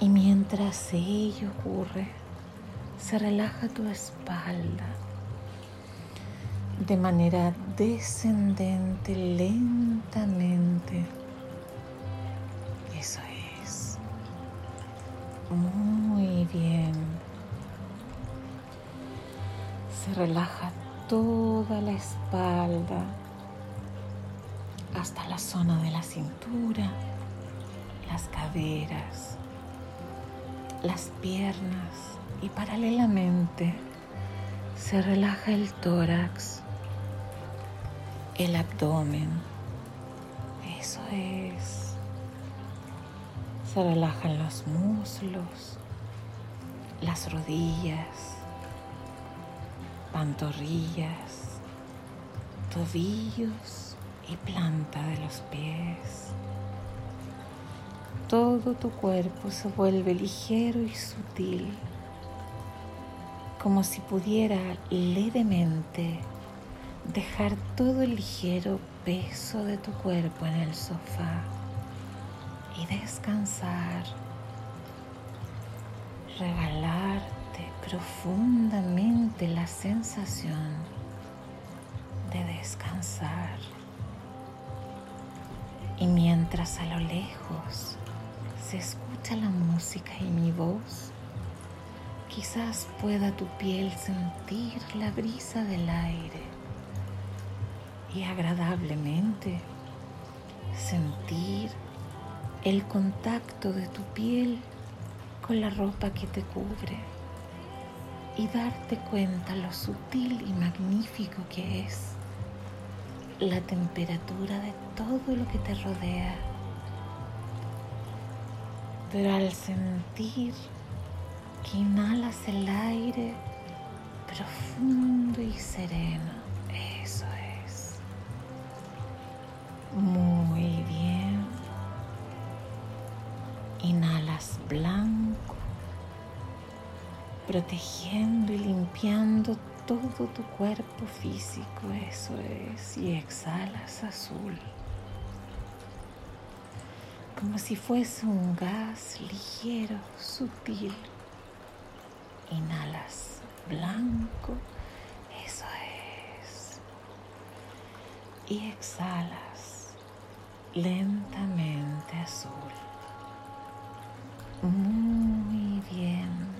Y mientras ello ocurre, se relaja tu espalda de manera descendente, lentamente. Eso es. Muy bien. Se relaja toda la espalda hasta la zona de la cintura, las caderas, las piernas y paralelamente se relaja el tórax, el abdomen. Eso es. Se relajan los muslos, las rodillas, pantorrillas, tobillos y planta de los pies. Todo tu cuerpo se vuelve ligero y sutil, como si pudiera levemente dejar todo el ligero peso de tu cuerpo en el sofá y descansar, regalarte profundamente la sensación de descansar. Y mientras a lo lejos se escucha la música y mi voz, quizás pueda tu piel sentir la brisa del aire y agradablemente sentir el contacto de tu piel con la ropa que te cubre y darte cuenta lo sutil y magnífico que es la temperatura de todo lo que te rodea. Pero al sentir que inhalas el aire profundo y sereno, eso es. Muy bien. Inhalas blanco, protegiendo y limpiando todo tu cuerpo físico, eso es, y exhalas azul, como si fuese un gas ligero, sutil. Inhalas blanco, eso es, y exhalas lentamente azul. Muy bien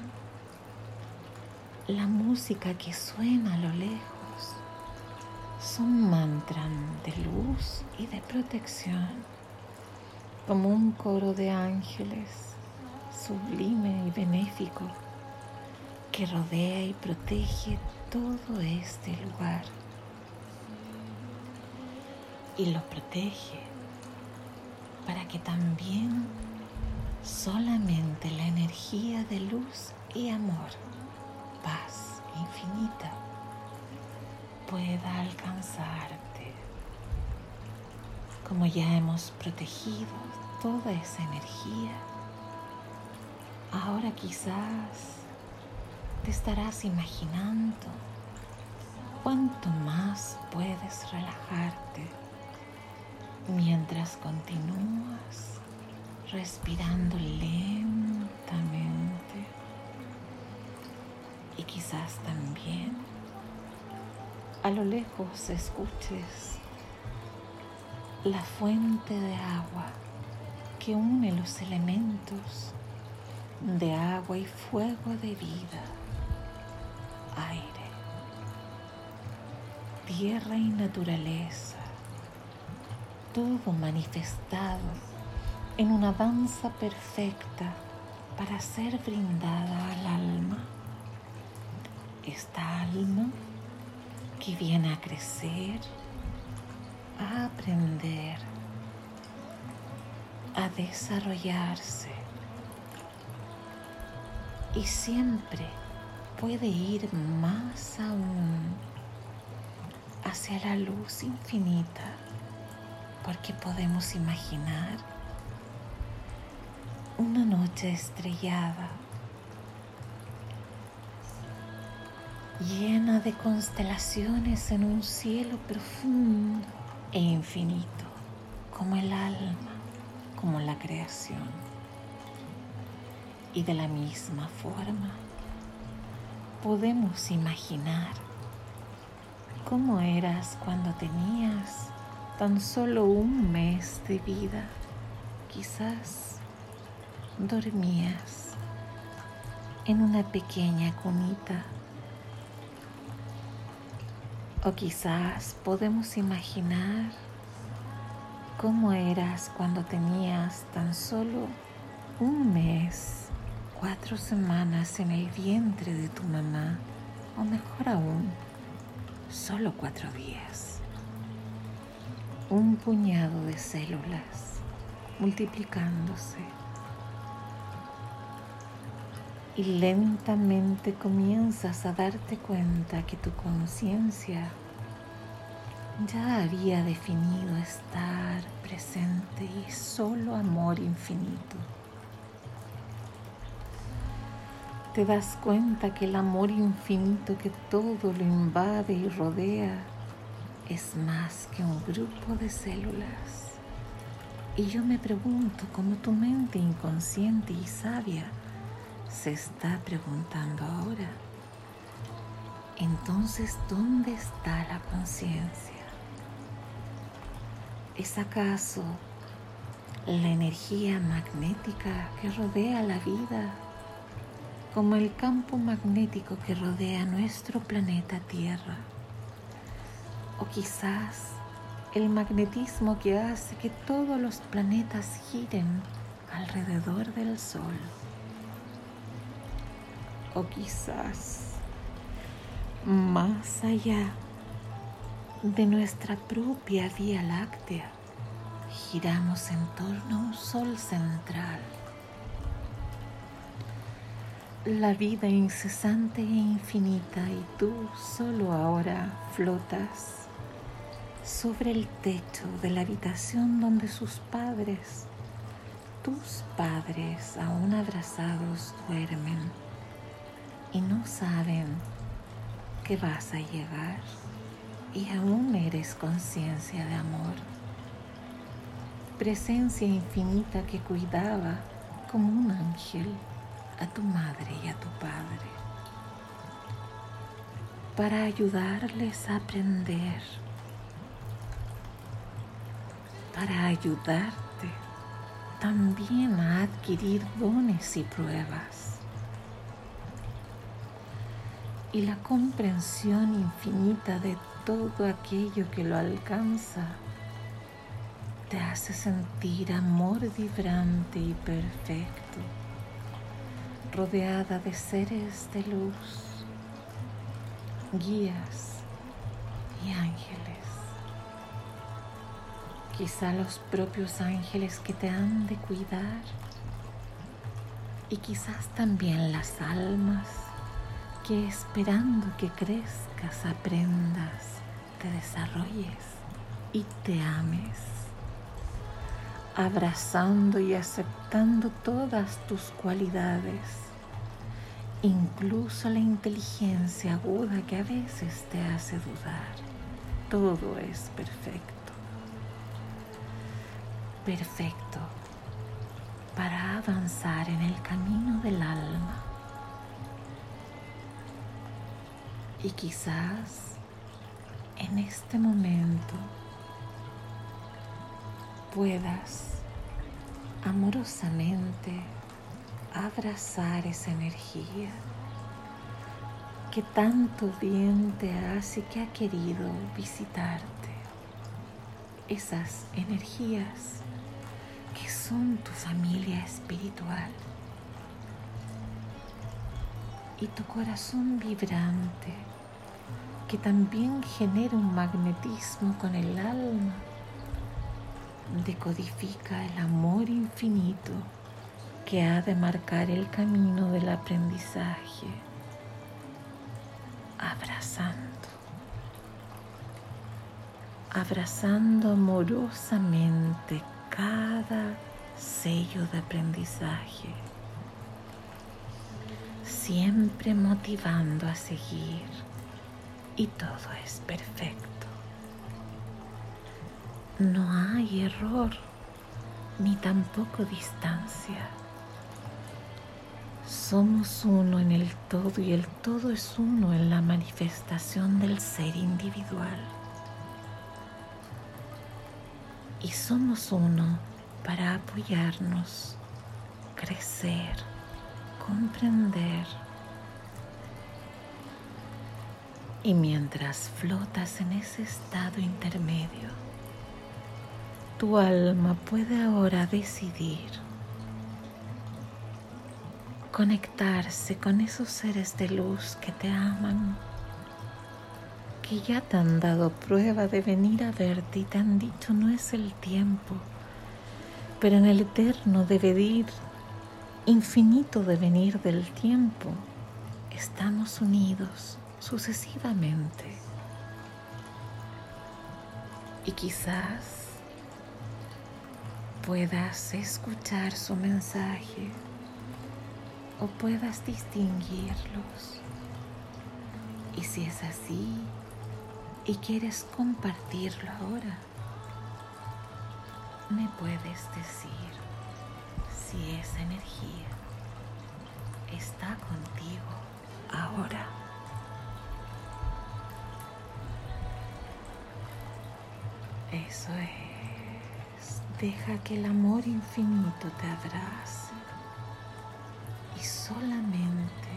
la música que suena a lo lejos son mantras de luz y de protección, como un coro de ángeles sublime y benéfico que rodea y protege todo este lugar y lo protege para que también solamente la energía de luz y amor paz infinita pueda alcanzarte. Como ya hemos protegido toda esa energía, ahora quizás te estarás imaginando cuánto más puedes relajarte mientras continúas respirando lentamente. Y quizás también a lo lejos escuches la fuente de agua que une los elementos de agua y fuego de vida, aire, tierra y naturaleza, todo manifestado en una danza perfecta para ser brindada al alma. Esta alma que viene a crecer, a aprender, a desarrollarse. Y siempre puede ir más aún hacia la luz infinita porque podemos imaginar una noche estrellada llena de constelaciones en un cielo profundo e infinito, como el alma, como la creación. Y de la misma forma, podemos imaginar cómo eras cuando tenías tan solo un mes de vida. Quizás dormías en una pequeña cunita. O quizás podemos imaginar cómo eras cuando tenías tan solo un mes, cuatro semanas en el vientre de tu mamá, o mejor aún, solo cuatro días. Un puñado de células multiplicándose y lentamente comienzas a darte cuenta que tu conciencia ya había definido estar presente y solo amor infinito. Te das cuenta que el amor infinito que todo lo invade y rodea es más que un grupo de células. Y yo me pregunto cómo tu mente inconsciente y sabia se está preguntando ahora. Entonces, ¿dónde está la conciencia? ¿Es acaso la energía magnética que rodea la vida como el campo magnético que rodea nuestro planeta Tierra? ¿O quizás el magnetismo que hace que todos los planetas giren alrededor del Sol? ¿O quizás más allá de nuestra propia Vía Láctea, giramos en torno a un sol central. La vida incesante e infinita y tú solo ahora flotas sobre el techo de la habitación donde sus padres, tus padres aún abrazados duermen y no saben que vas a llegar y aún eres conciencia de amor, presencia infinita que cuidaba como un ángel a tu madre y a tu padre, para ayudarles a aprender, para ayudarte también a adquirir dones y pruebas. Y la comprensión infinita de todo aquello que lo alcanza te hace sentir amor vibrante y perfecto, rodeada de seres de luz, guías y ángeles. Quizá los propios ángeles que te han de cuidar y quizás también las almas que esperando que crezcas, aprendas, te desarrolles y te ames, abrazando y aceptando todas tus cualidades, incluso la inteligencia aguda que a veces te hace dudar. Todo es perfecto. Perfecto para avanzar en el camino del alma Y quizás en este momento puedas amorosamente abrazar esa energía que tanto bien te hace que ha querido visitarte. Esas energías que son tu familia espiritual y tu corazón vibrante que también genera un magnetismo con el alma, decodifica el amor infinito que ha de marcar el camino del aprendizaje, abrazando, abrazando amorosamente cada sello de aprendizaje, siempre motivando a seguir y todo es perfecto. No hay error ni tampoco distancia. Somos uno en el todo y el todo es uno en la manifestación del ser individual. Y somos uno para apoyarnos, crecer, comprender. Y mientras flotas en ese estado intermedio, tu alma puede ahora decidir conectarse con esos seres de luz que te aman, que ya te han dado prueba de venir a verte y te han dicho no es el tiempo, pero en el eterno devenir, infinito devenir del tiempo, estamos unidos sucesivamente. Y quizás puedas escuchar su mensaje o puedas distinguirlos. Y si es así y quieres compartirlo ahora, me puedes decir si esa energía está contigo ahora. Eso es. Deja que el amor infinito te abrace y solamente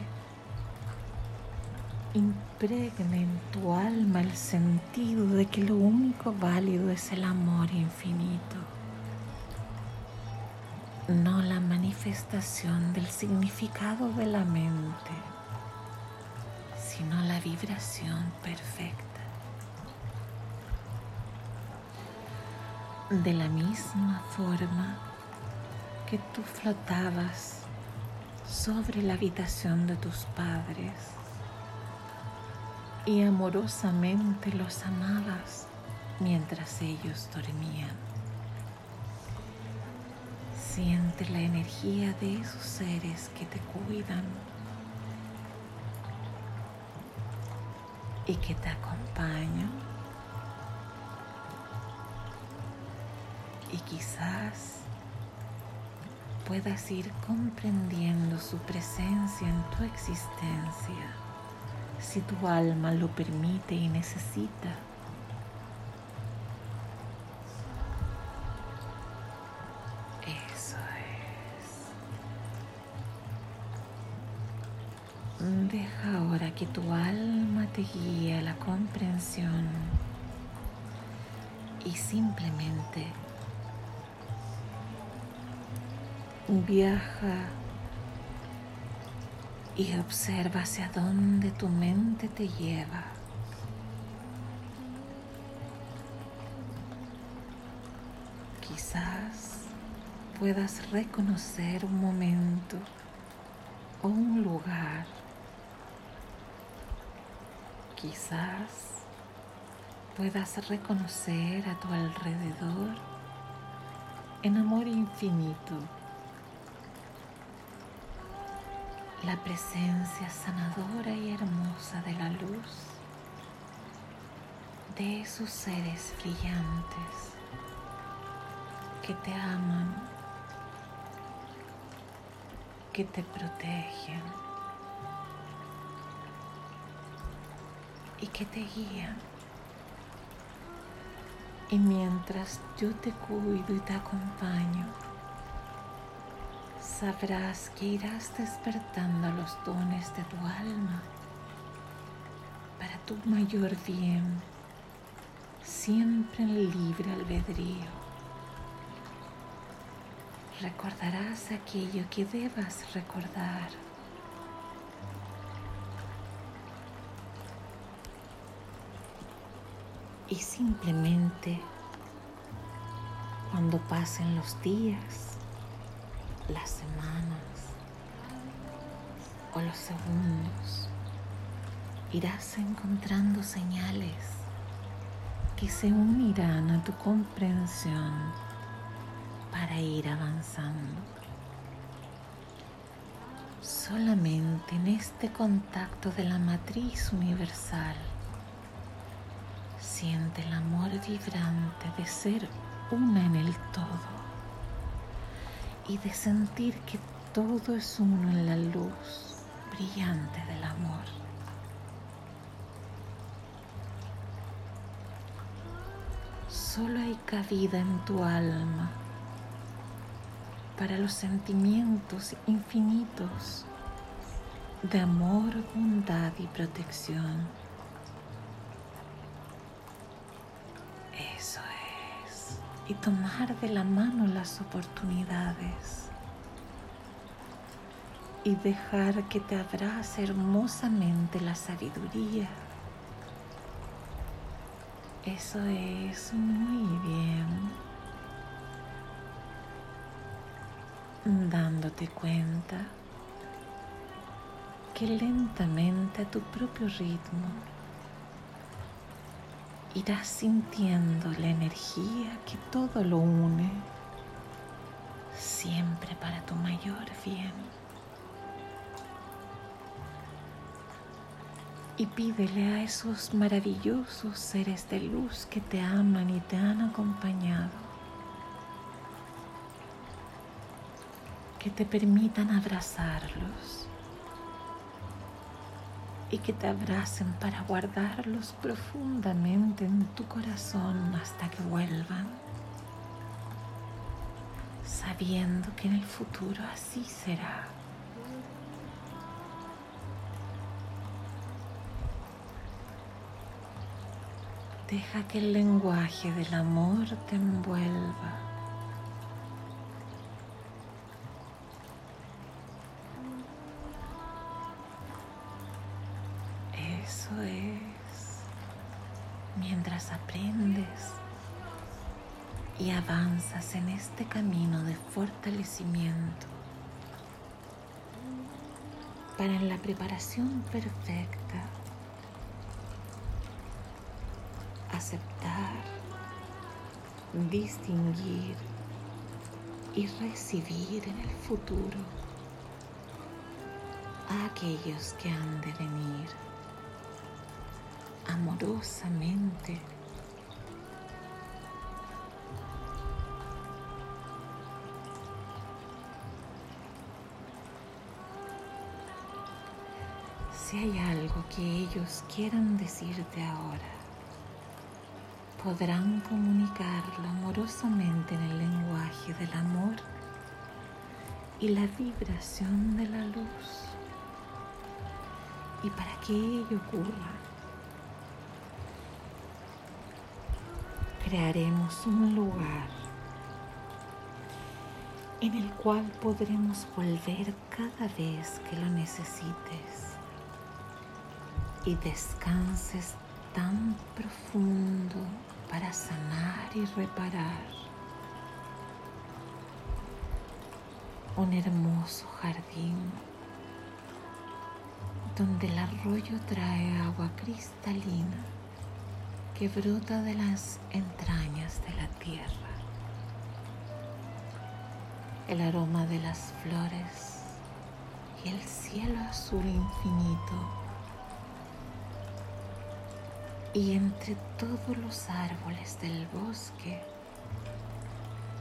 impregne en tu alma el sentido de que lo único válido es el amor infinito, no la manifestación del significado de la mente, sino la vibración perfecta. De la misma forma que tú flotabas sobre la habitación de tus padres y amorosamente los amabas mientras ellos dormían. Siente la energía de esos seres que te cuidan y que te acompañan. Y quizás puedas ir comprendiendo su presencia en tu existencia, si tu alma lo permite y necesita. Eso es. Deja ahora que tu alma te guíe a la comprensión y simplemente Viaja y observa hacia dónde tu mente te lleva. Quizás puedas reconocer un momento o un lugar. Quizás puedas reconocer a tu alrededor en amor infinito la presencia sanadora y hermosa de la luz de esos seres brillantes que te aman, que te protegen y que te guían. Y mientras yo te cuido y te acompaño, sabrás que irás despertando los dones de tu alma para tu mayor bien, siempre en libre albedrío. Recordarás aquello que debas recordar. Y simplemente cuando pasen los días, las semanas o los segundos, irás encontrando señales que se unirán a tu comprensión para ir avanzando. Solamente en este contacto de la matriz universal siente el amor vibrante de ser una en el todo y de sentir que todo es uno en la luz brillante del amor. Solo hay cabida en tu alma para los sentimientos infinitos de amor, bondad y protección. Y tomar de la mano las oportunidades. Y dejar que te abrace hermosamente la sabiduría. Eso es muy bien. Dándote cuenta que lentamente a tu propio ritmo irás sintiendo la energía que todo lo une, siempre para tu mayor bien. Y pídele a esos maravillosos seres de luz que te aman y te han acompañado que te permitan abrazarlos y que te abracen para guardarlos profundamente en tu corazón hasta que vuelvan, sabiendo que en el futuro así será. Deja que el lenguaje del amor te envuelva Eso es. Mientras aprendes y avanzas en este camino de fortalecimiento para la preparación perfecta aceptar, distinguir y recibir en el futuro a aquellos que han de venir amorosamente. Si hay algo que ellos quieran decirte ahora, podrán comunicarlo amorosamente en el lenguaje del amor y la vibración de la luz. Y para que ello ocurra, crearemos un lugar en el cual podremos volver cada vez que lo necesites y descanses tan profundo para sanar y reparar. Un hermoso jardín donde el arroyo trae agua cristalina que brota de las entrañas de la tierra. El aroma de las flores y el cielo azul infinito. Y entre todos los árboles del bosque,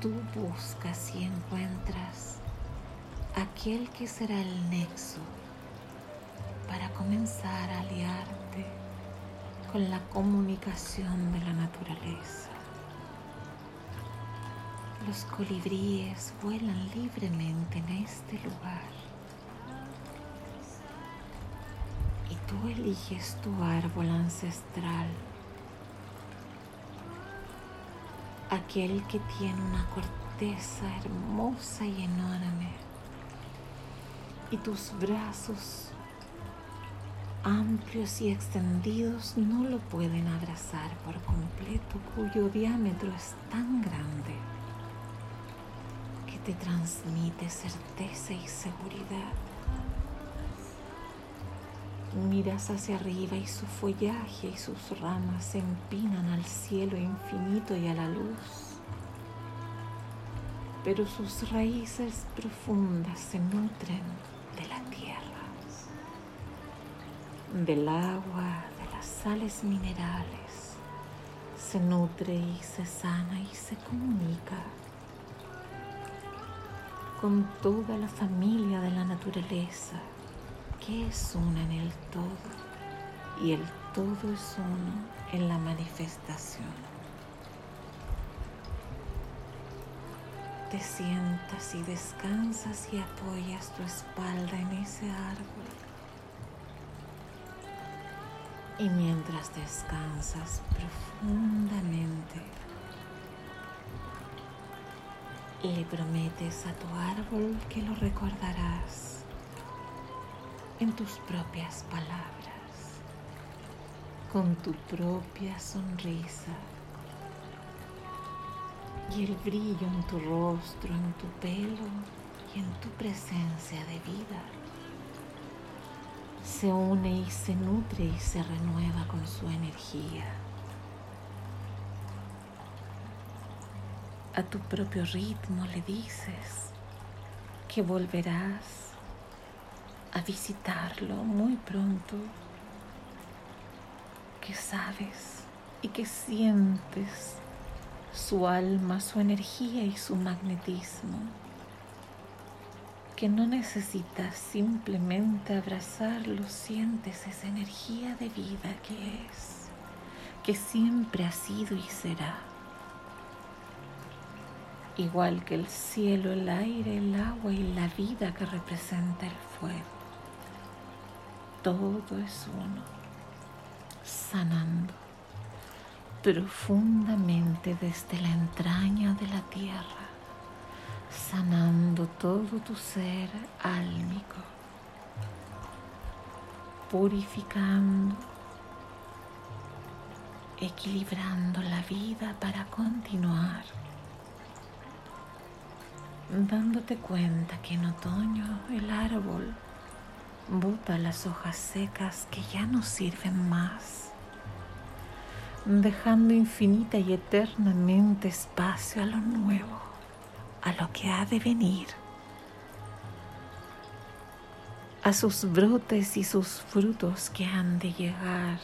tú buscas y encuentras aquel que será el nexo para comenzar a aliarte con la comunicación de la naturaleza. Los colibríes vuelan libremente en este lugar. Y tú eliges tu árbol ancestral, aquel que tiene una corteza hermosa y enorme. Y tus brazos amplios y extendidos no lo pueden abrazar por completo, cuyo diámetro es tan grande que te transmite certeza y seguridad. Miras hacia arriba y su follaje y sus ramas se empinan al cielo infinito y a la luz, pero sus raíces profundas se nutren del agua, de las sales minerales, se nutre y se sana y se comunica con toda la familia de la naturaleza, que es una en el todo y el todo es uno en la manifestación. Te sientas y descansas y apoyas tu espalda en ese árbol. Y mientras descansas profundamente, le prometes a tu árbol que lo recordarás en tus propias palabras, con tu propia sonrisa y el brillo en tu rostro, en tu pelo y en tu presencia de vida se une y se nutre y se renueva con su energía. A tu propio ritmo le dices que volverás a visitarlo muy pronto, que sabes y que sientes su alma, su energía y su magnetismo que no necesitas simplemente abrazarlo, sientes esa energía de vida que es, que siempre ha sido y será. Igual que el cielo, el aire, el agua y la vida que representa el fuego. Todo es uno, sanando profundamente desde la entraña de la tierra sanando todo tu ser álmico, purificando, equilibrando la vida para continuar, dándote cuenta que en otoño el árbol bota las hojas secas que ya no sirven más dejando infinita y eternamente espacio a lo nuevo a lo que ha de venir, a sus brotes y sus frutos que han de llegar,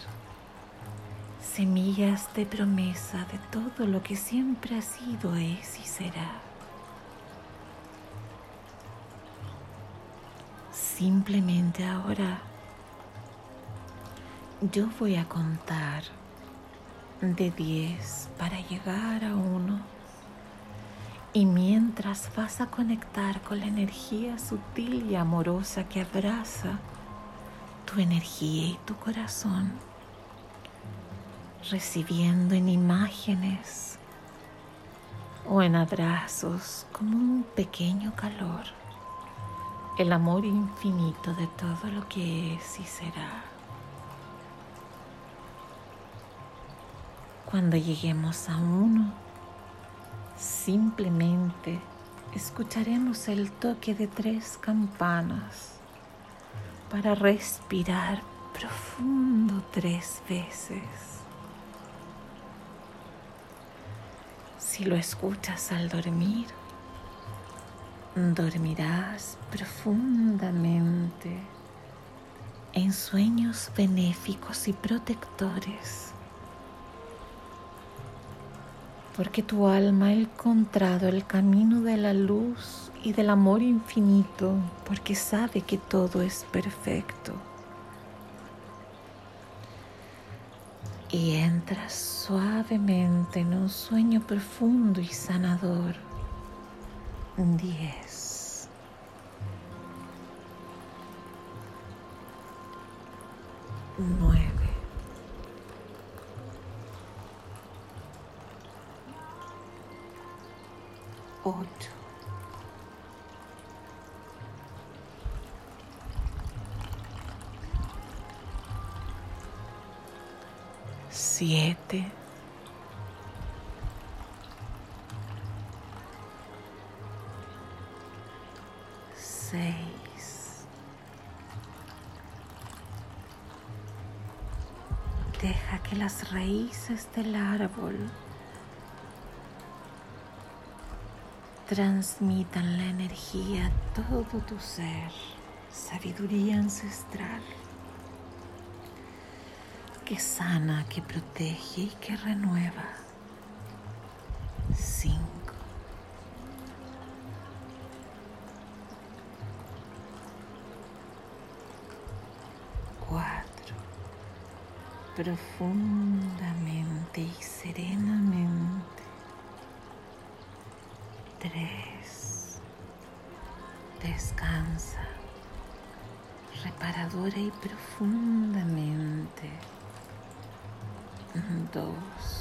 semillas de promesa de todo lo que siempre ha sido, es y será. Simplemente ahora yo voy a contar de 10 para llegar a uno y mientras vas a conectar con la energía sutil y amorosa que abraza tu energía y tu corazón, recibiendo en imágenes o en abrazos como un pequeño calor el amor infinito de todo lo que es y será. Cuando lleguemos a uno, Simplemente escucharemos el toque de tres campanas para respirar profundo tres veces. Si lo escuchas al dormir, dormirás profundamente en sueños benéficos y protectores porque tu alma ha encontrado el camino de la luz y del amor infinito, porque sabe que todo es perfecto. Y entras suavemente en un sueño profundo y sanador. Diez. Nueve. Siete. Seis. Deja que las raíces del árbol transmitan la energía a todo tu ser, sabiduría ancestral, que sana, que protege y que renueva. 5. Cuatro. Profundamente y serenamente. Tres. Descansa reparadora y profundamente. Dos